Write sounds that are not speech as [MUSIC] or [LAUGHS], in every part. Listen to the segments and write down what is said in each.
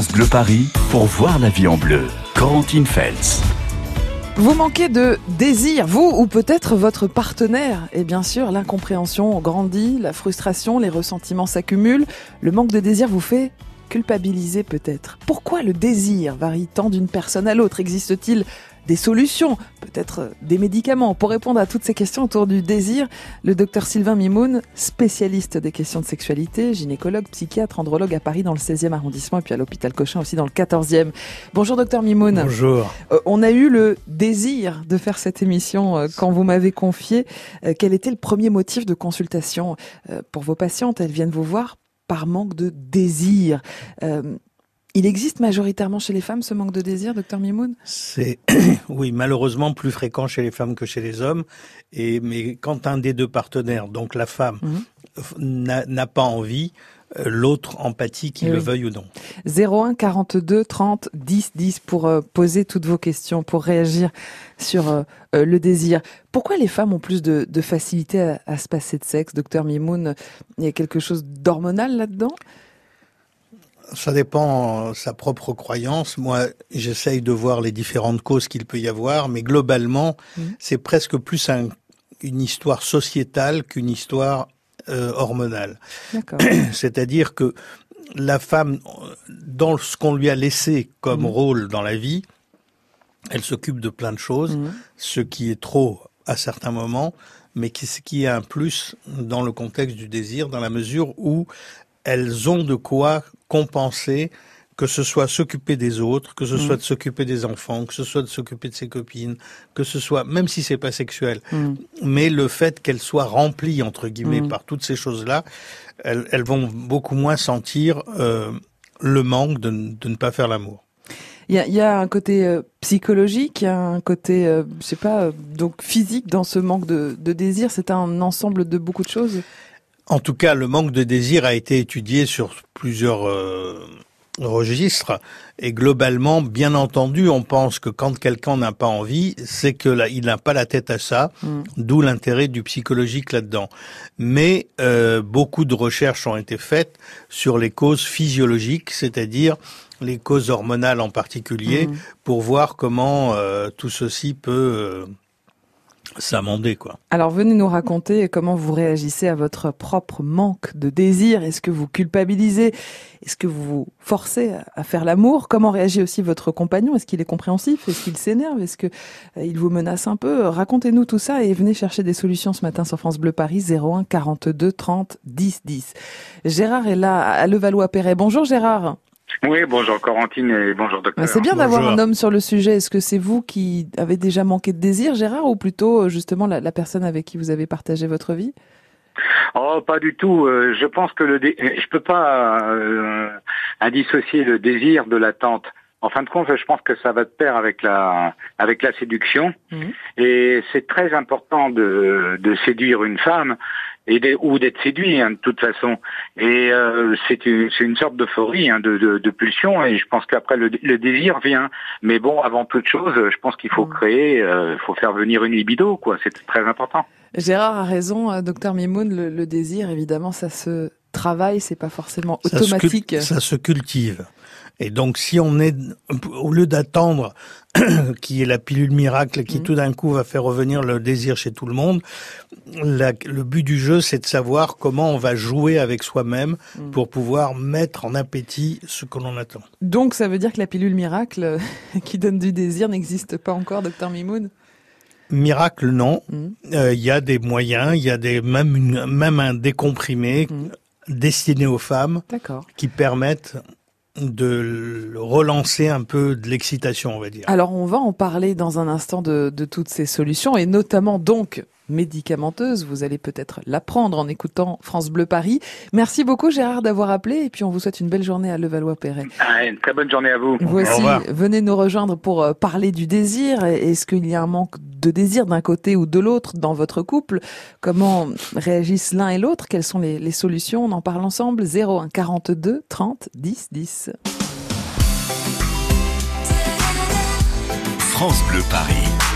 Bleu Paris pour voir la vie en bleu. Corentine Feltz. Vous manquez de désir, vous ou peut-être votre partenaire. Et bien sûr, l'incompréhension grandit, la frustration, les ressentiments s'accumulent. Le manque de désir vous fait culpabiliser peut-être. Pourquoi le désir varie tant d'une personne à l'autre? Existe-t-il des solutions, peut-être des médicaments? Pour répondre à toutes ces questions autour du désir, le docteur Sylvain Mimoun, spécialiste des questions de sexualité, gynécologue, psychiatre, andrologue à Paris dans le 16e arrondissement et puis à l'hôpital Cochin aussi dans le 14e. Bonjour docteur Mimoun. Bonjour. Euh, on a eu le désir de faire cette émission euh, quand vous m'avez confié euh, quel était le premier motif de consultation pour vos patientes? Elles viennent vous voir par manque de désir. Il existe majoritairement chez les femmes ce manque de désir, docteur Mimoun? C'est [COUGHS] oui, malheureusement plus fréquent chez les femmes que chez les hommes. Et mais quand un des deux partenaires, donc la femme, mhm. n'a pas envie, euh, l'autre empathie, qu'il le veuille ou non. 01 42 30 10 10 pour euh, poser toutes vos questions, pour réagir sur euh, le désir. Pourquoi les femmes ont plus de, facilité à, à, se passer de sexe, docteur Mimoun? Il y a quelque chose d'hormonal là-dedans? Ça dépend de sa propre croyance. Moi, j'essaye de voir les différentes causes qu'il peut y avoir, mais globalement, mmh. c'est presque plus une histoire sociétale qu'une histoire euh, hormonale. [CLEARS THROAT] C'est-à-dire que la femme, dans ce qu'on lui a laissé comme mmh. rôle dans la vie, elle s'occupe de plein de choses, mmh. ce qui est trop à certains moments, mais ce qui est un plus dans le contexte du désir, dans la mesure où elles ont de quoi compenser que ce soit s'occuper des autres, que ce soit mm. de s'occuper des enfants, que ce soit de s'occuper de ses copines, que ce soit, même si c'est pas sexuel, mm. mais le fait qu'elles soient remplies entre guillemets mm. par toutes ces choses-là, elles, elles, vont beaucoup moins sentir euh, le manque de, de, ne pas faire l'amour. Il y a, y a, un côté euh, psychologique, il y a un côté, euh, je sais pas, euh, donc physique dans ce manque de, de désir. C'est un ensemble de beaucoup de choses. En tout cas, le manque de désir a été étudié sur plusieurs euh, registres et globalement, bien entendu, on pense que quand quelqu'un n'a pas envie, c'est que là, il n'a pas la tête à ça, mm. d'où l'intérêt du psychologique là-dedans. Mais euh, beaucoup de recherches ont été faites sur les causes physiologiques, c'est-à-dire les causes hormonales en particulier, mm. pour voir comment euh, tout ceci peut s'amender quoi. Alors venez nous raconter comment vous réagissez à votre propre manque de désir. Est-ce que vous culpabilisez? Est-ce que vous vous forcez à faire l'amour? Comment réagit aussi votre compagnon? Est-ce qu'il est compréhensif? Est-ce qu'il s'énerve? Est-ce que euh, il vous menace un peu? Racontez-nous tout ça et venez chercher des solutions ce matin sur France Bleu Paris 01 42 30 10 10. Gérard est là à Levallois-Perret. Bonjour Gérard. Oui, bonjour Corentine et bonjour docteur. C'est bien d'avoir un homme sur le sujet. Est-ce que c'est vous qui avez déjà manqué de désir, Gérard, ou plutôt euh, justement la, personne avec qui vous avez partagé votre vie? Oh, pas du tout. Euh, je pense que le dé... je peux pas euh, indissocier le désir de l'attente. En fin de compte, je pense que ça va de pair avec la avec la séduction. Mmh. Et c'est très important de, de séduire une femme et ou d'être séduit hein, de toute façon. Et euh, c'est une, une, sorte d'euphorie, hein, de, de, de, pulsion. Et je pense qu'après le, le, désir vient. Mais bon, avant toute chose, je pense qu'il faut mmh. créer, il euh, faut faire venir une libido, quoi. C'est très important. Gérard a raison, euh, docteur Mimoun. Le, le, désir, évidemment, ça se travaille, c'est pas forcément automatique. Ça se, cultive. Et donc, si on est, au lieu d'attendre [CLEARS THROAT] qui est la pilule miracle qui mmh. tout d'un coup va faire revenir le désir chez tout le monde, le but du jeu, c'est de savoir comment on va jouer avec soi-même mmh. pour pouvoir mettre en appétit ce que l'on attend. Donc, ça veut dire que la pilule miracle [LAUGHS] qui donne du désir n'existe pas encore, docteur Mimoun? Miracle, non. Mmh. Euh, il y a des moyens, il y a des même une, même un décomprimé destiné aux femmes qui permettent de relancer un peu de l'excitation, on va dire. Alors on va en parler dans un instant de, toutes ces solutions et notamment donc médicamenteuse. Vous allez peut-être l'apprendre en écoutant France Bleu Paris. Merci beaucoup Gérard d'avoir appelé et puis on vous souhaite une belle journée à Levallois-Perret. Ah, une très bonne journée à vous. Vous aussi, venez nous rejoindre pour euh, parler du désir. Est-ce qu'il y a un manque de désir d'un côté ou de l'autre dans votre couple? Comment réagissent l'un et l'autre? Quelles sont les, les solutions? On en parle ensemble. 01 42 30 10 10. France Bleu Paris.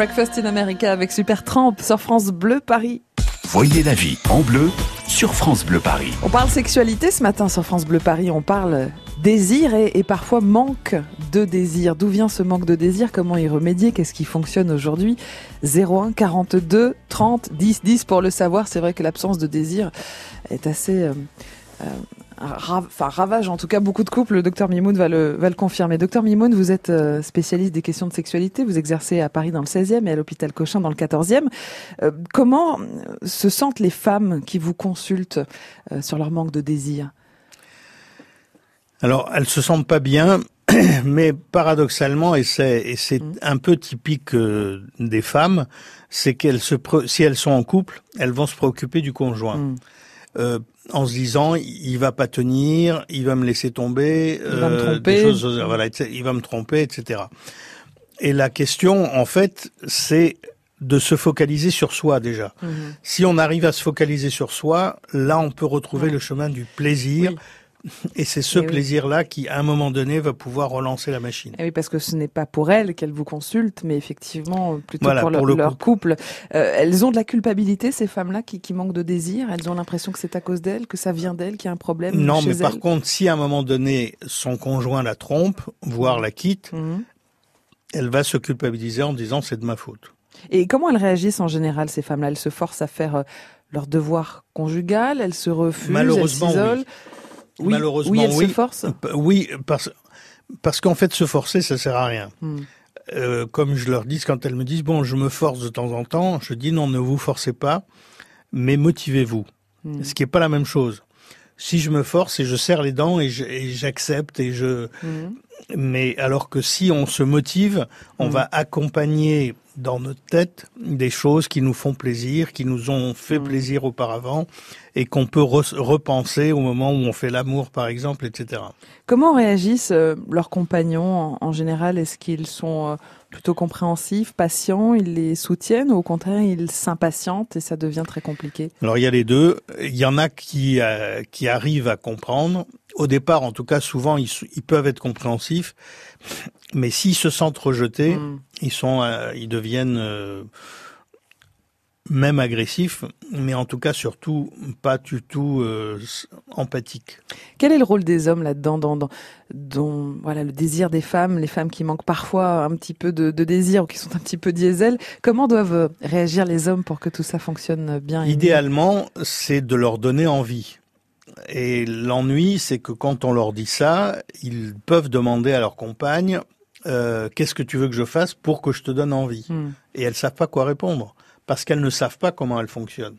Breakfast in America avec Super Tramp sur France Bleu Paris. Voyez la vie en bleu sur France Bleu Paris. On parle sexualité ce matin sur France Bleu Paris. On parle désir et, et parfois manque de désir. D'où vient ce manque de désir? Comment y remédier? Qu'est-ce qui fonctionne aujourd'hui? 01 42 30 10 10 pour le savoir. C'est vrai que l'absence de désir est assez euh, euh, enfin ravage en tout cas beaucoup de couples. Le docteur Mimoun va le, va le confirmer. Docteur Mimoun, vous êtes euh, spécialiste des questions de sexualité. Vous exercez à Paris dans le 16e et à l'hôpital Cochin dans le 14e. Euh, comment se sentent les femmes qui vous consultent euh, sur leur manque de désir? Alors, elles se sentent pas bien. [CLEARS THROAT] Mais paradoxalement, et c'est mmh. un peu typique des femmes, c'est qu'elles se si elles sont en couple, elles vont se préoccuper du conjoint. Mmh. Euh, en se disant il va pas tenir, il va me laisser tomber, il va me euh, tromper, choses, voilà, il va me tromper, etc. Et la question, en fait, c'est de se focaliser sur soi déjà. Mhm. Si on arrive à se focaliser sur soi, là, on peut retrouver ouais. le chemin du plaisir. Oui et c'est ce plaisir-là qui, à un moment donné, va pouvoir relancer la machine. Et oui, parce que ce n'est pas pour elles qu'elles vous consultent, mais effectivement plutôt voilà, pour, leur, pour leur couple. Euh, elles ont de la culpabilité, ces femmes-là, qui, qui manquent de désir. Elles ont l'impression que c'est à cause d'elles, que ça vient d'elles, qu'il y a un problème. Non, mais elles. par contre, si à un moment donné, son conjoint la trompe, voire la quitte, mmh. elle va se culpabiliser en disant c'est de ma faute. Et comment elles réagissent en général, ces femmes-là? Elles se forcent à faire euh, leur devoir conjugal, elles se refusent, Malheureusement, elles s'isolent. Oui. Oui, Malheureusement, oui, elle oui. se force. Oui, parce, parce qu'en fait, se forcer, ça sert à rien. Hmm. Euh, comme je leur dis, quand elles me disent, bon, je me force de temps en temps, je dis, non, ne vous forcez pas, mais motivez-vous. Hmm. Ce qui n'est pas la même chose. Si je me force et je serre les dents et j'accepte et je, hmm. Mais alors que si on se motive, on va accompagner dans notre tête des choses qui nous font plaisir, qui nous ont fait mmh. plaisir auparavant et qu'on peut re repenser au moment où on fait l'amour, par exemple, etc. Comment réagissent euh, leurs compagnons en, en général? Est-ce qu'ils sont euh, plutôt compréhensifs, patients, ils les soutiennent ou au contraire ils s'impatientent et ça devient très compliqué? Alors il y a les deux. Il y en a qui, euh, qui arrivent à comprendre. Au départ, en tout cas, souvent ils, ils peuvent être compréhensifs mais s'ils se sentent rejetés, mmh. ils sont, euh, ils deviennent euh, même agressifs, mais en tout cas surtout pas du tout euh, empathiques. Quel est le rôle des hommes là-dedans, dans, dans, dans, voilà le désir des femmes, les femmes qui manquent parfois un petit peu de, de désir ou qui sont un petit peu diesel? Comment doivent réagir les hommes pour que tout ça fonctionne bien Idéalement, c'est de leur donner envie. Et l'ennui, c'est que quand on leur dit ça, ils peuvent demander à leur compagne euh, qu'est-ce que tu veux que je fasse pour que je te donne envie? Mm. Et elles savent pas quoi répondre parce qu'elles ne savent pas comment elles fonctionnent.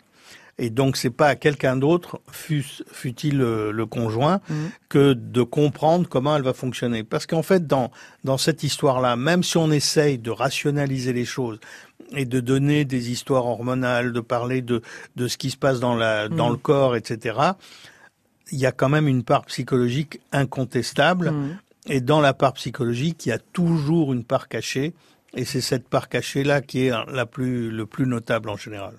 Et donc c'est pas à quelqu'un d'autre, fût-il le, le, conjoint, mmh. que de comprendre comment elle va fonctionner. Parce qu'en fait, dans dans cette histoire-là, même si on essaye de rationaliser les choses et de donner des histoires hormonales, de parler de de ce qui se passe dans la mmh. dans le corps, etc. Il y a quand même une part psychologique incontestable. Mmh. Et dans la part psychologique, il y a toujours une part cachée. Et c'est cette part cachée-là qui est la plus, le plus notable en général.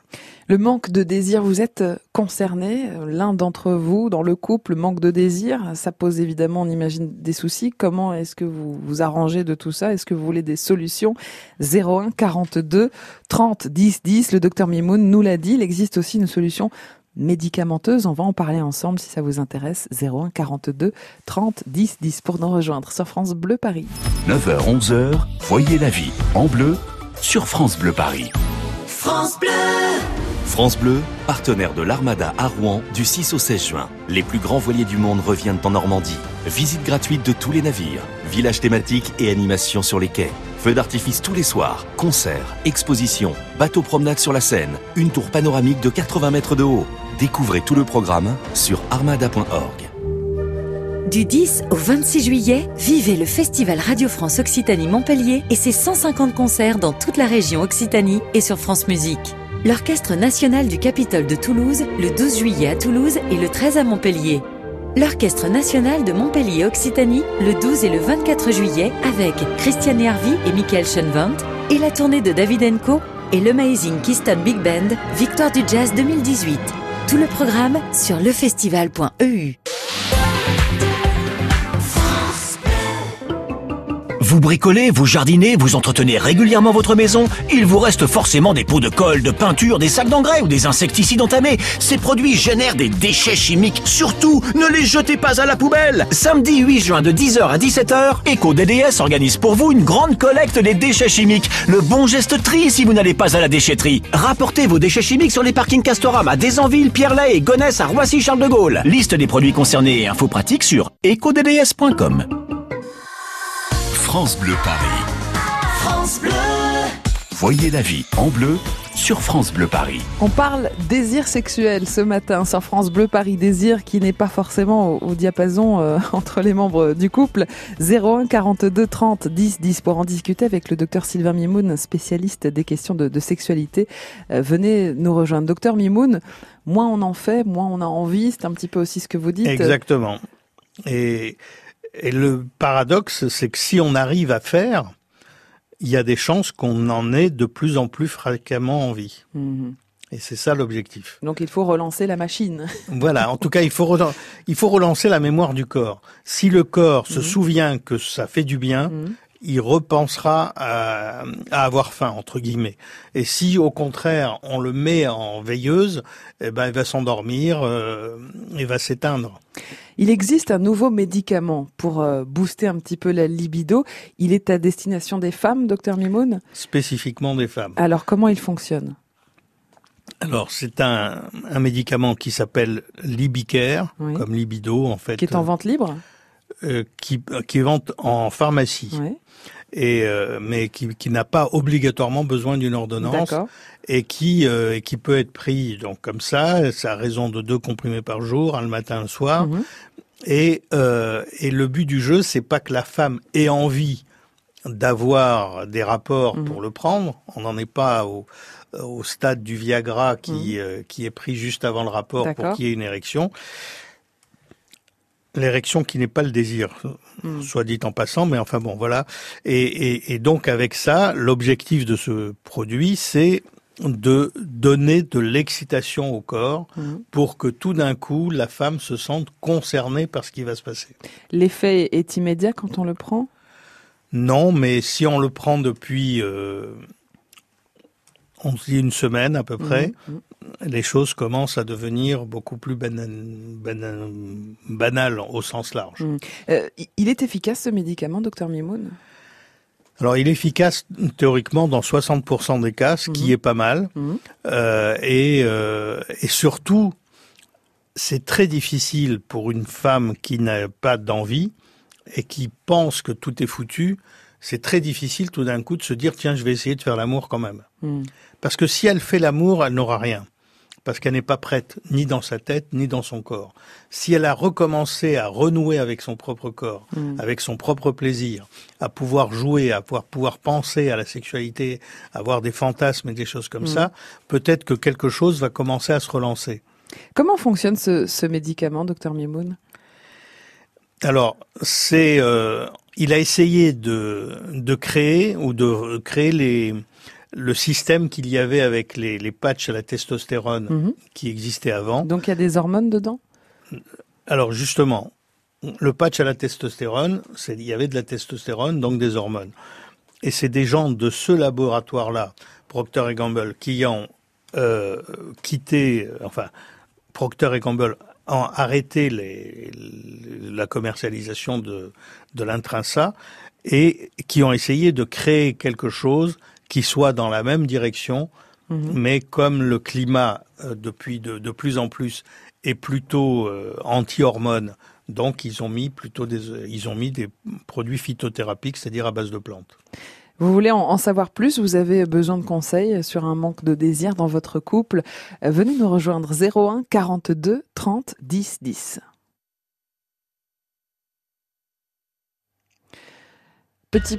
Le manque de désir, vous êtes concerné, l'un d'entre vous, dans le couple, manque de désir, ça pose évidemment, on imagine, des soucis. Comment est-ce que vous vous arrangez de tout ça? Est-ce que vous voulez des solutions? 01 42 30 10 10, le docteur Mimoun nous l'a dit, il existe aussi une solution médicamenteuse. On va en parler ensemble si ça vous intéresse. 01 42 30 10 10 pour nous rejoindre sur France Bleu Paris. 9h 11h, voyez la vie en bleu sur France Bleu Paris. France Bleu France Bleu, partenaire de l'Armada à Rouen du 6 au 16 juin. Les plus grands voiliers du monde reviennent en Normandie. Visite gratuite de tous les navires, villages thématiques et animations sur les quais. Feux d'artifice tous les soirs, concerts, expositions, bateaux promenades sur la Seine, une tour panoramique de 80 mètres de haut. Découvrez tout le programme sur armada.org. Du 10 au 26 juillet, vivez le Festival Radio France Occitanie Montpellier et ses 150 concerts dans toute la région Occitanie et sur France Musique. L'Orchestre national du Capitole de Toulouse, le 12 juillet à Toulouse et le 13 à Montpellier. L'Orchestre national de Montpellier Occitanie, le 12 et le 24 juillet avec Christiane Harvey et Michael Schoenwandt, et la tournée de David Co et l'Amazing Keystone Big Band, Victoire du Jazz 2018. Tout le programme sur lefestival.eu. Vous bricolez, vous jardinez, vous entretenez régulièrement votre maison, il vous reste forcément des pots de colle, de peinture, des sacs d'engrais ou des insecticides entamés. Ces produits génèrent des déchets chimiques. Surtout, ne les jetez pas à la poubelle. Samedi 8 juin de 10h à 17h, EcoDDS organise pour vous une grande collecte des déchets chimiques. Le bon geste tri si vous n'allez pas à la déchetterie. Rapportez vos déchets chimiques sur les parkings Castorama à Desanville, Pierre-Lay et Gonesse à Roissy-Charles de Gaulle. Liste des produits concernés et infos pratiques sur ecodds.com. France Bleu Paris. France Bleu. Voyez la vie en bleu sur France Bleu Paris. On parle désir sexuel ce matin sur France Bleu Paris. Désir qui n'est pas forcément au, diapason euh, [LAUGHS] entre les membres du couple. 01 42 30 10 10 pour en discuter avec le docteur Sylvain Mimoun, spécialiste des questions de, sexualité. Euh, venez nous rejoindre. Docteur Mimoun, moins on en fait, moins on a envie. C'est un petit peu aussi ce que vous dites. Exactement. Et et le paradoxe, c'est que si on arrive à faire, il y a des chances qu'on en ait de plus en plus fréquemment envie. Mhm. Et c'est ça l'objectif. Donc il faut relancer la machine. [LAUGHS] voilà, en tout cas, il faut, il faut relancer la mémoire du corps. Si le corps se mhm. souvient que ça fait du bien, mhm il repensera à, avoir faim entre guillemets. Et si au contraire on le met en veilleuse, eh ben il va s'endormir euh, et va s'éteindre. Il existe un nouveau médicament pour euh, booster un petit peu la libido. Il est à destination des femmes, docteur Mimoun? Spécifiquement des femmes. Alors comment il fonctionne? Alors, c'est un, un, médicament qui s'appelle Libicare, comme libido en fait. Qui est en vente libre? euh, qui, qui est vente en pharmacie. Oui et euh, mais qui, qui n'a pas obligatoirement besoin d'une ordonnance et qui euh, qui peut être pris donc comme ça, ça a raison de deux comprimés par jour, un le matin, un le soir. Mhm. Et euh, et le but du jeu, c'est pas que la femme ait envie d'avoir des rapports mhm. pour le prendre. On n'en est pas au, au stade du Viagra qui mhm. qui est pris juste avant le rapport pour qu'il y ait une érection. L'érection qui n'est pas le désir, hmm. soit dit en passant, mais enfin bon, voilà. Et, donc avec ça, l'objectif de ce produit, c'est de donner de l'excitation au corps hmm. pour que tout d'un coup, la femme se sente concernée par ce qui va se passer. L'effet est immédiat quand on le prend? Non, mais si on le prend depuis... Euh, on se dit une semaine à peu près, hmm les choses commencent à devenir beaucoup plus banales au sens large. Mmh. Euh, il est efficace ce médicament, docteur Mimoun? Alors, il est efficace théoriquement dans 60% des cas, ce qui mmh. est pas mal. Mmh. Euh, et, euh, et surtout, c'est très difficile pour une femme qui n'a pas d'envie et qui pense que tout est foutu. C'est très difficile tout d'un coup de se dire tiens, je vais essayer de faire l'amour quand même. Parce que si elle fait l'amour, elle n'aura rien parce qu'elle n'est pas prête, ni dans sa tête, ni dans son corps. Si elle a recommencé à renouer avec son propre corps, mm. avec son propre plaisir, à pouvoir jouer, à pouvoir, pouvoir penser à la sexualité, à avoir des fantasmes et des choses comme mm. ça, peut-être que quelque chose va commencer à se relancer. Comment fonctionne ce, médicament, docteur Mimoun? Alors, c'est, euh, il a essayé de, de créer ou de créer les, le système qu'il y avait avec les, les, patchs à la testostérone mhm. qui existaient avant. Donc il y a des hormones dedans? Alors justement, le patch à la testostérone, il y avait de la testostérone, donc des hormones. Et c'est des gens de ce laboratoire-là, Procter et Gamble, qui ont euh, quitté, enfin, Procter et Gamble ont arrêté les, la commercialisation de, de l'intrinsa et qui ont essayé de créer quelque chose qui soient dans la même direction, mhm. mais comme le climat euh, depuis de, de, plus en plus est plutôt euh, anti-hormones, donc ils ont mis plutôt des, ils ont mis des produits phytothérapiques, c'est-à-dire à base de plantes. Vous voulez en savoir plus? Vous avez besoin de conseils sur un manque de désir dans votre couple? Venez nous rejoindre 01 42 30 10 10. Petit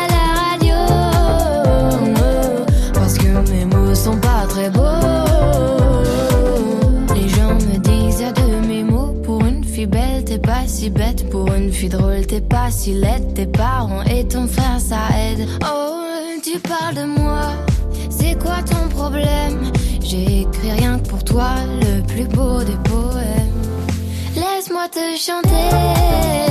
Si bête pour une fille drôle, t'es pas si laide, tes parents et ton frère ça aide. Oh, tu parles de moi, c'est quoi ton problème? J'ai écrit rien que pour toi, le plus beau des poèmes. Laisse-moi te chanter,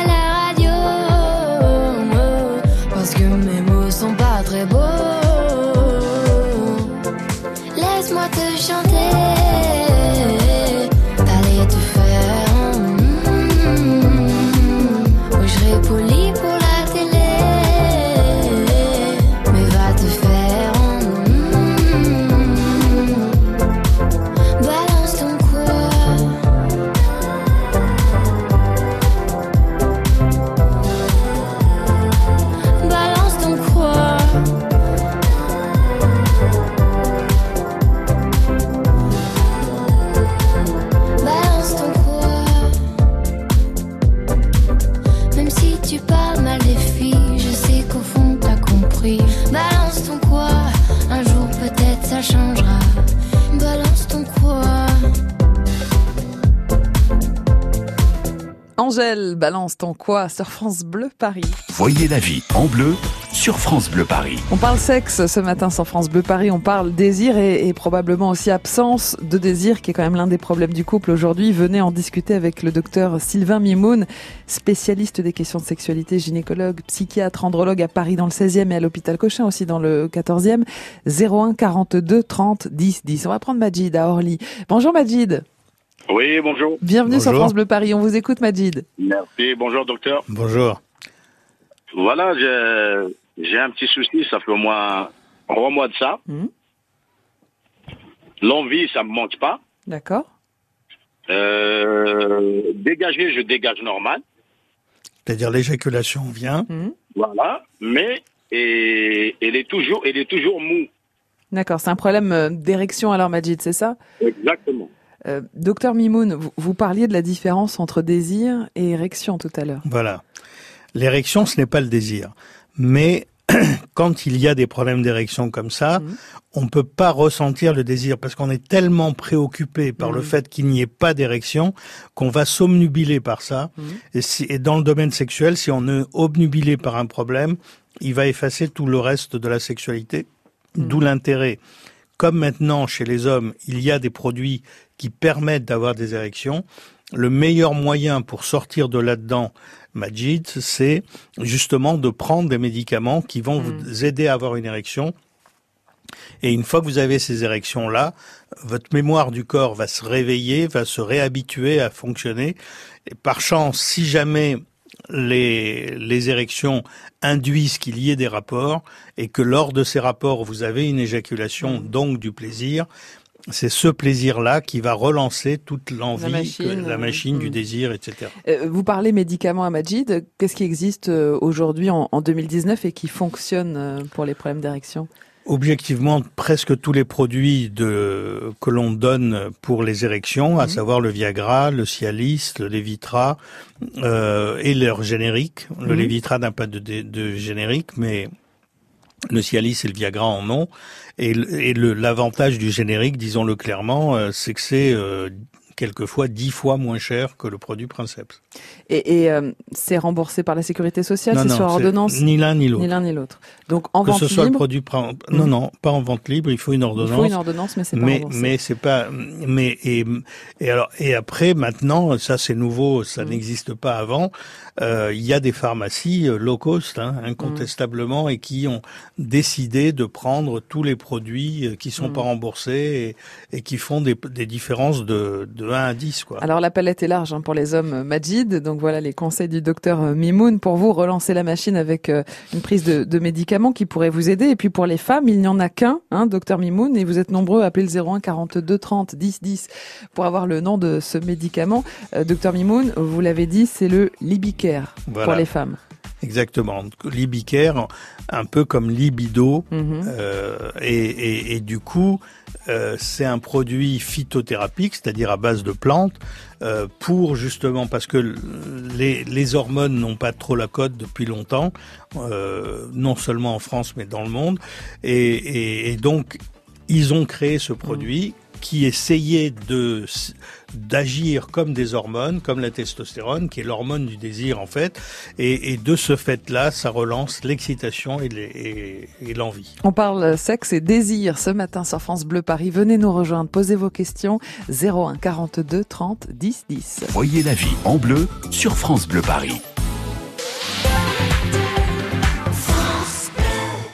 my to. Balance ton quoi sur France Bleu Paris? Voyez la vie en bleu sur France Bleu Paris. On parle sexe ce matin sur France Bleu Paris, on parle désir et, probablement aussi absence de désir qui est quand même l'un des problèmes du couple aujourd'hui. Venez en discuter avec le docteur Sylvain Mimoun, spécialiste des questions de sexualité, gynécologue, psychiatre, andrologue à Paris dans le 16e et à l'hôpital Cochin aussi dans le 14e. 01 42 30 10 10. On va prendre Majid à Orly. Bonjour Majid. Oui, bonjour. Bienvenue sur France Bleu Paris. On vous écoute, Majid. Merci. Bonjour, docteur. Bonjour. Voilà, j'ai un petit souci. Ça fait au moins trois mois de ça. Hmm. L'envie, ça me manque pas. D'accord. Euh, dégager, je dégage normal. C'est-à-dire l'éjaculation vient. Hmm. Voilà, mais et, elle est toujours, elle est toujours mou. D'accord, c'est un problème euh, d'érection alors, Majid, c'est ça? Exactement. Euh, docteur Mimoun, vous, parliez de la différence entre désir et érection tout à l'heure. Voilà. L'érection, ce n'est pas le désir. Mais [CLEARS THROAT] quand il y a des problèmes d'érection comme ça, mhm. on ne peut pas ressentir le désir parce qu'on est tellement préoccupé par le mhm. fait qu'il n'y ait pas d'érection qu'on va s'omnubiler par ça. Mhm. Et, et, dans le domaine sexuel, si on est obnubilé par un problème, il va effacer tout le reste de la sexualité. D'où l'intérêt. Comme maintenant, chez les hommes, il y a des produits qui permettent d'avoir des érections. Le meilleur moyen pour sortir de là-dedans, Majid, c'est justement de prendre des médicaments qui vont vous hmm. aider à avoir une érection. Et une fois que vous avez ces érections-là, votre mémoire du corps va se réveiller, va se réhabituer à fonctionner. Et par chance, si jamais les, les érections induisent qu'il y ait des rapports et que lors de ces rapports vous avez une éjaculation, hmm. donc du plaisir, c'est ce plaisir-là qui va relancer toute l'envie, la machine, du mm. désir, etc. Euh, vous parlez médicaments à Majid. Qu'est-ce qui existe euh, aujourd'hui en, 2019 et qui fonctionne euh, pour les problèmes d'érection? Objectivement, presque tous les produits de, que l'on donne pour les érections, à Mhm. savoir le Viagra, le Cialis, le Levitra euh, et leur générique. Le Mhm. Levitra n'a pas de, de, de générique, mais le Cialis et le Viagra en ont. Et, l'avantage du générique, disons-le clairement, euh, c'est que c'est euh, quelquefois dix fois moins cher que le produit Princeps. Et, et, euh, c'est remboursé par la sécurité sociale, c'est sur ordonnance Ni l'un ni l'autre. Ni l'un ni l'autre. Donc en que vente ce soit le produit non non pas en vente libre il faut une il ordonnance faut une ordonnance, mais c'est pas mais remboursé. mais c'est pas mais et et alors et après maintenant ça c'est nouveau ça Mhm. n'existe pas avant euh, il y a des pharmacies euh, low cost hein, incontestablement et qui ont décidé de prendre tous les produits qui sont Mhm. pas remboursés et, et qui font des, des différences de de 1 à 10 quoi Alors la palette est large hein, pour les hommes euh, Majid, donc voilà les conseils du docteur euh, Mimoun pour vous relancer la machine avec euh, une prise de, de médicaments qui pourrait vous aider. Et puis pour les femmes, il n'y en a qu'un, hein, docteur Mimoun, et vous êtes nombreux à appeler le 01 42 30 10 10 pour avoir le nom de ce médicament. Euh, docteur Mimoun, vous l'avez dit, c'est le Libicare pour Voilà. les femmes. Exactement Libicare un peu comme libido Mhm. Euh, et, et- et du coup, euh, c'est un produit phytothérapique, c'est-à-dire à base de plantes, euh, pour justement parce que les, les hormones n'ont pas trop la cote depuis longtemps, euh, non seulement en France mais dans le monde, et, et- et donc ils ont créé ce produit qui essayait de d'agir comme des hormones, comme la testostérone, qui est l'hormone du désir en fait, et, et de ce fait-là, ça relance l'excitation et les- et- et l'envie. On parle sexe et désir ce matin sur France Bleu Paris. Venez nous rejoindre, posez vos questions 01 42 30 10 10. Voyez la vie en bleu sur France Bleu Paris.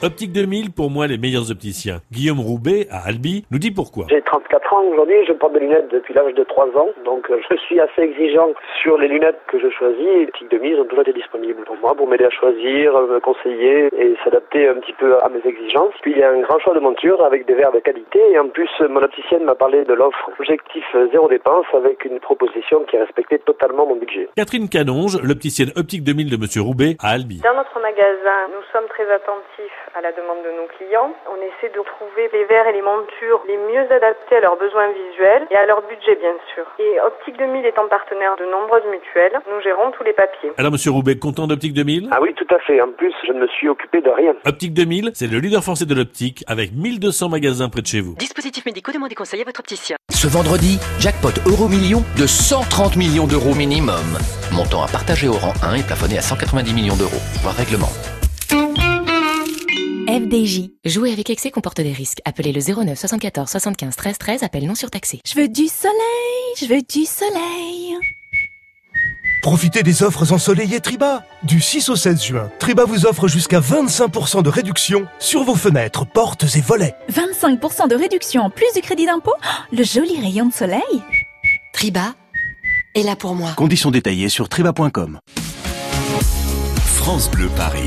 Optique 2000, pour moi, les meilleurs opticiens. Guillaume Roubaix, à Albi, nous dit pourquoi. J'ai 34 ans aujourd'hui, je porte des lunettes depuis l'âge de 3 ans, donc euh, je suis assez exigeant sur les lunettes que je choisis et Tic de mise ont toujours été disponibles pour moi pour m'aider à choisir, euh, me conseiller et s'adapter un petit peu à mes exigences. Puis il y a un grand choix de montures avec des verres de qualité et en plus mon opticienne m'a parlé de l'offre objectif zéro dépense avec une proposition qui respectait totalement mon budget. Catherine Canonge, l'opticienne Optique 2000 de Monsieur Roubaix, à Albi. Dans notre magasin, nous sommes très attentifs à la demande de nos clients. On essaie de trouver les verres et les montures les mieux adaptés à leurs besoins visuels et à leur budget, bien sûr. Et Optique 2000 étant partenaire de nombreuses mutuelles, nous gérons tous les papiers. Alors, Monsieur Roubaix, content d'Optique 2000 Ah oui, tout à fait. En plus, je ne me suis occupé de rien. Optique 2000, c'est le leader français de l'optique, avec 1200 magasins près de chez vous. Dispositifs médicaux, demandez conseil à votre opticien. Ce vendredi, jackpot euro million de 130 millions d'euros minimum. Montant à partager au rang 1 et plafonné à 190 millions d'euros. Voir règlement. FDJ. Jouer avec excès comporte des risques. Appelez le 09 74 75 13 13, appel non surtaxé. Je veux du soleil, je veux du soleil. Profitez des offres ensoleillées Triba. Du 6 au 16 juin, Triba vous offre jusqu'à 25% de réduction sur vos fenêtres, portes et volets. 25% de réduction en plus du crédit d'impôt Oh, Le joli rayon de soleil Triba est là pour moi. Conditions détaillées sur triba.com. France Bleu Paris.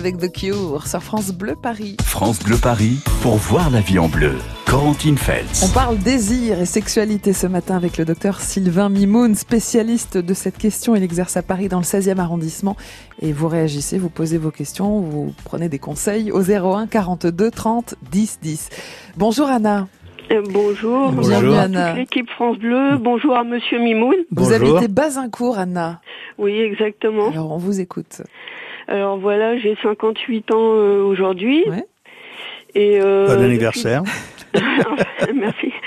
Avec The Cure sur France Bleu Paris. France Bleu Paris pour voir la vie en bleu. Corentine Feltz. On parle désir et sexualité ce matin avec le docteur Sylvain Mimoun, spécialiste de cette question. Il exerce à Paris dans le 16e arrondissement. Et vous réagissez, vous posez vos questions, vous prenez des conseils au 01 42 30 10 10. Bonjour Anna. Euh, bonjour, Bonjour. bonjour à Anna. toute l'équipe France Bleu, bonjour à Monsieur Mimoun. Vous habitez Bazincourt, Anna. Oui, exactement. Alors on vous écoute. Alors voilà, j'ai 58 ans euh, aujourd'hui. Et euh, Bon depuis- anniversaire. [LAUGHS] Merci. [LAUGHS]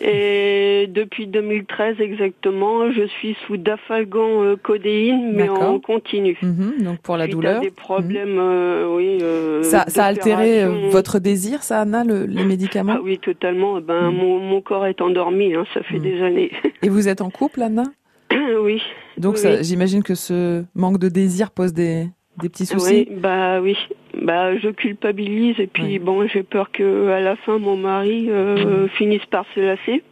Et depuis 2013 exactement, je suis sous dafalgan euh, codéine, mais en continu. Mhm, donc pour la Suite à douleur. des problèmes, euh, oui. euh, Ça, ça a altéré votre désir, ça, Anna, le- les médicaments Ah oui, totalement. Ben, Mhm. mon, mon corps est endormi, hein, ça fait des années. Et vous êtes en couple, Anna [COUGHS] oui. Donc Oui, j'imagine que ce manque de désir pose des, des petits soucis. Oui, bah oui. Bah je culpabilise et puis bon, j'ai peur que à la fin mon mari euh, finisse par se lasser.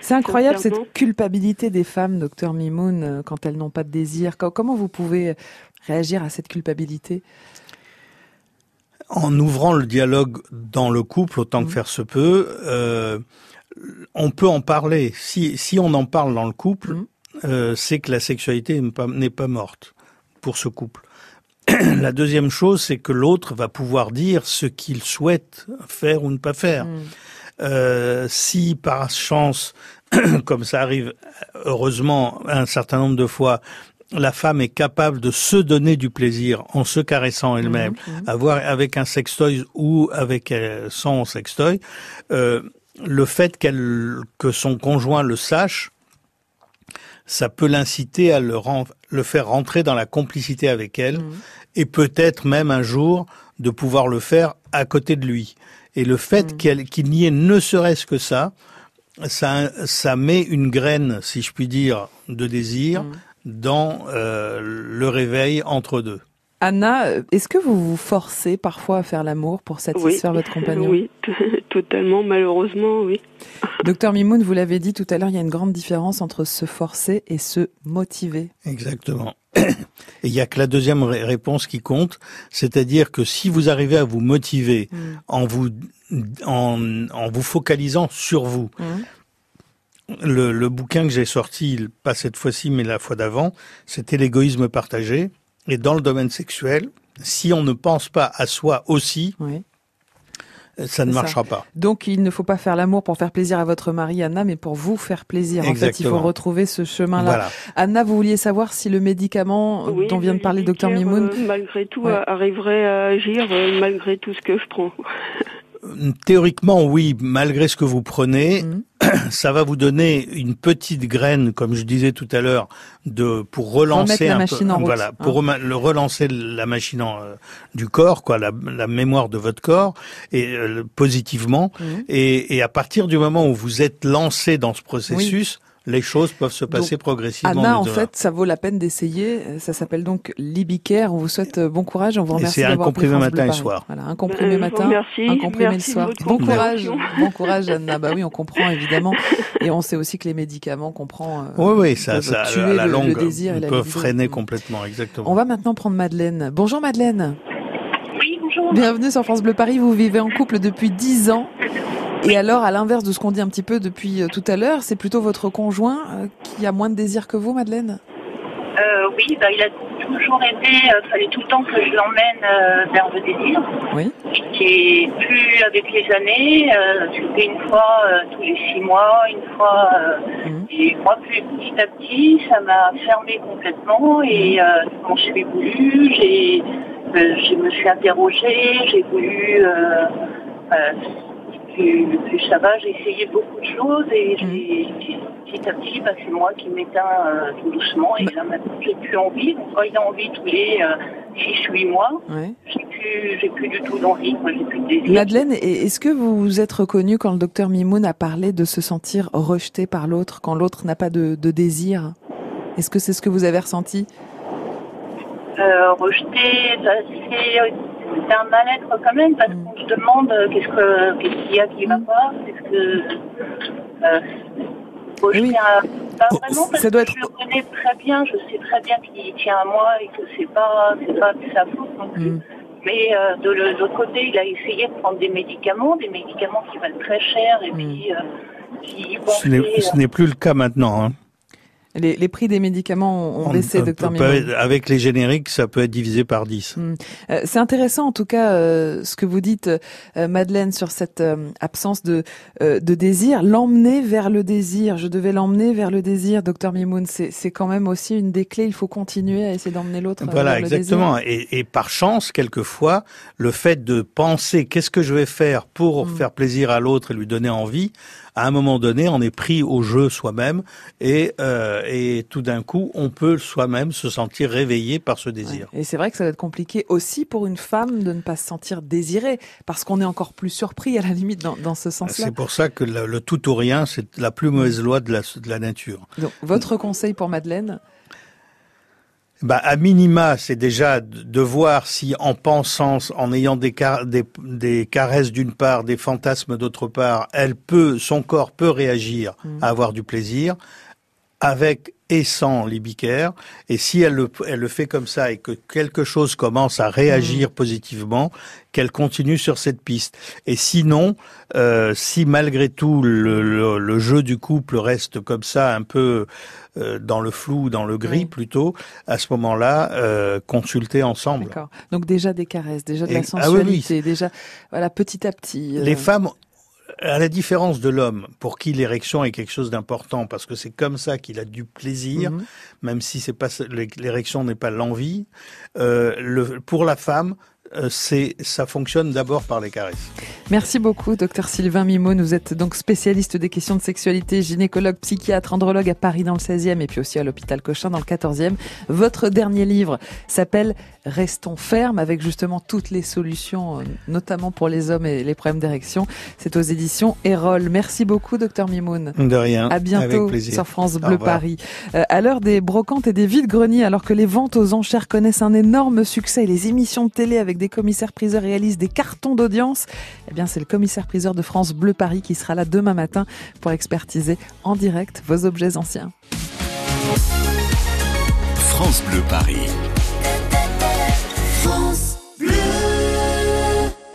C'est incroyable cette culpabilité des femmes, docteur Mimoun, euh, quand elles n'ont pas de désir. Co- Comment vous pouvez réagir à cette culpabilité? En ouvrant le dialogue dans le couple autant que faire se peut, euh, on peut en parler. Si, si on en parle dans le couple, euh, c'est que la sexualité n'est pas, morte pour ce couple. [CLEARS THROAT] la deuxième chose, c'est que l'autre va pouvoir dire ce qu'il souhaite faire ou ne pas faire. Euh, si par chance, [CLEARS THROAT] comme ça arrive heureusement un certain nombre de fois, la femme est capable de se donner du plaisir en se caressant elle-même, avoir avec un sextoy ou avec euh, sans sextoy, euh, le fait qu'elle que son conjoint le sache, ça peut l'inciter à le, ren- le faire rentrer dans la complicité avec elle et peut-être même un jour de pouvoir le faire à côté de lui. Et le fait qu'elle- qu'il n'y ait ne serait-ce que ça, ça, ça met une graine, si je puis dire, de désir dans euh, le réveil entre deux. Anna, est-ce que vous vous forcez parfois à faire l'amour pour satisfaire votre compagnon? Oui, totalement, malheureusement, oui. Docteur Mimoun, vous l'avez dit tout à l'heure, il y a une grande différence entre se forcer et se motiver. Exactement. [COUGHS] Et il y a que la deuxième ré- réponse qui compte, c'est-à-dire que si vous arrivez à vous motiver en vous en, en vous focalisant sur vous, le, le bouquin que j'ai sorti, pas cette fois-ci mais la fois d'avant, c'était l'égoïsme partagé. Et dans le domaine sexuel, si on ne pense pas à soi aussi, ça ne marchera pas. Donc il ne faut pas faire l'amour pour faire plaisir à votre mari, Anna, mais pour vous faire plaisir. En fait, il faut retrouver ce chemin-là. Voilà. Anna, vous vouliez savoir si le médicament Oui, dont vient de parler le docteur Mimoun... euh, malgré tout, Ouais. a- arriverait à agir euh, malgré tout ce que je prends. Théoriquement, oui, malgré ce que vous prenez, Mhm. [CLEARS THROAT] ça va vous donner une petite graine, comme je disais tout à l'heure, de pour relancer un machine peu, route, voilà, hein. pour rema- le relancer la machine en, euh, du corps, quoi, la, la mémoire de votre corps, et euh, positivement. Mhm. Et, et à partir du moment où vous êtes lancé dans ce processus, les choses peuvent se passer Donc, progressivement. Anna, en fait, ça vaut la peine d'essayer. Euh, Ça s'appelle donc Libicare. On vous souhaite euh, bon courage. On vous Et remercie c'est un d'avoir comprimé France Bleu matin et Paris. soir. Voilà, un comprimé vous matin, un comprimé Merci le soir. Bon courage, [LAUGHS] bon courage, Anna. Bah oui, on comprend évidemment. Et on sait aussi que les médicaments qu'on prend euh, Oui, oui, ça, peuvent ça, tuer à la le, longue, le désir et la peut freiner complètement, exactement. On va maintenant prendre Madeleine. Bonjour Madeleine. Oui, bonjour. Bienvenue sur France Bleu Paris. Vous vivez en couple depuis 10 ans. Et alors, à l'inverse de ce qu'on dit un petit peu depuis euh, tout à l'heure, c'est plutôt votre conjoint euh, qui a moins de désir que vous, Madeleine? Euh, oui, bah, il a toujours aimé, il fallait tout le temps que je l'emmène vers le désir. Oui. Et plus avec les années, euh, c'était une fois euh, tous les six mois, une fois. euh, Et moi, plus petit à petit, ça m'a fermé complètement. Et euh, quand je l'ai voulu, j'ai, je me suis interrogée, j'ai voulu. Euh, euh, plus ça va, j'ai essayé beaucoup de choses et j'ai, petit à petit, bah, c'est moi qui m'éteins euh, tout doucement. Et là maintenant, j'ai plus envie. Donc, quand il a envie tous les 6-8 mois, Ouais. j'ai plus, j'ai plus du tout d'envie. Moi, j'ai plus de désir. Madeleine, est-ce que vous vous êtes reconnue quand le docteur Mimoun a parlé de se sentir rejeté par l'autre, quand l'autre n'a pas de, de désir? Est-ce que c'est ce que vous avez ressenti? Euh, rejeté, ça, c'est, c'est un mal-être quand même parce qu'on se demande euh, qu'est-ce que qu'est-ce qu'il y a qui va pas, qu'est-ce que euh, un- Pas vraiment, parce que je le connais très bien, je sais très bien qu'il tient à moi et que c'est pas, c'est pas de sa faute non plus. Mais euh, de l'autre côté, il a essayé de prendre des médicaments, des médicaments qui valent très cher et puis euh, qui n'est- ce n'est plus le cas maintenant. hein. Les, les prix des médicaments ont, ont On- baissé, docteur Avec les génériques, ça peut être divisé par 10. Hmm. Euh, C'est intéressant en tout cas euh, ce que vous dites, euh, Madeleine, sur cette euh, absence de, euh, de désir. L'emmener vers le désir. Je devais l'emmener vers le désir, docteur Mimoun. C'est quand même aussi une des clés. Il faut continuer à essayer d'emmener l'autre Voilà, vers le exactement. désir. Et, et par chance, quelquefois, le fait de penser qu'est-ce que je vais faire pour Mm. faire plaisir à l'autre et lui donner envie, à un moment donné, on est pris au jeu soi-même et, euh, et tout d'un coup, on peut soi-même se sentir réveillé par ce désir. Et c'est vrai que ça va être compliqué aussi pour une femme de ne pas se sentir désirée, parce qu'on est encore plus surpris à la limite dans, dans ce sens-là. C'est pour ça que le, le tout ou rien, c'est la plus mauvaise loi de la, de la nature. Donc, votre conseil pour Madeleine Bah, à minima, c'est déjà de voir si, en pensant, en ayant des, car- des, des caresses d'une part, des fantasmes d'autre part, elle peut, son corps peut réagir à avoir du plaisir avec et sans l'ibicaire. Et si elle le, elle le fait comme ça et que quelque chose commence à réagir positivement, qu'elle continue sur cette piste. Et sinon, euh, si malgré tout le, le, le jeu du couple reste comme ça, un peu euh, dans le flou, dans le gris plutôt, à ce moment-là, euh, consulter ensemble. D'accord. Donc déjà des caresses, déjà de la Et- ah oui, oui. sensualité, déjà voilà petit à petit. euh, Les femmes, à la différence de l'homme, pour qui l'érection est quelque chose d'important, parce que c'est comme ça qu'il a du plaisir, Mhm. même si c'est pas l'érection n'est pas l'envie. Euh, le, pour la femme, c'est ça fonctionne d'abord par les caresses. Merci beaucoup, docteur Sylvain Mimon. Vous êtes donc spécialiste des questions de sexualité, gynécologue, psychiatre, andrologue à Paris dans le 16e et puis aussi à l'hôpital Cochin dans le 14e. Votre dernier livre s'appelle Restons fermes avec justement toutes les solutions, euh, notamment pour les hommes et les problèmes d'érection. C'est aux éditions Erol. Merci beaucoup, docteur Mimoun. De rien. À bientôt Avec sur France Bleu. Paris. Euh, à l'heure des brocantes et des vides-greniers, alors que les ventes aux enchères connaissent un énorme succès les émissions de télé des commissaires-priseurs réalisent des cartons d'audience, eh bien, c'est le commissaire-priseur de France Bleu Paris qui sera là demain matin pour expertiser en direct vos objets anciens. France Bleu Paris.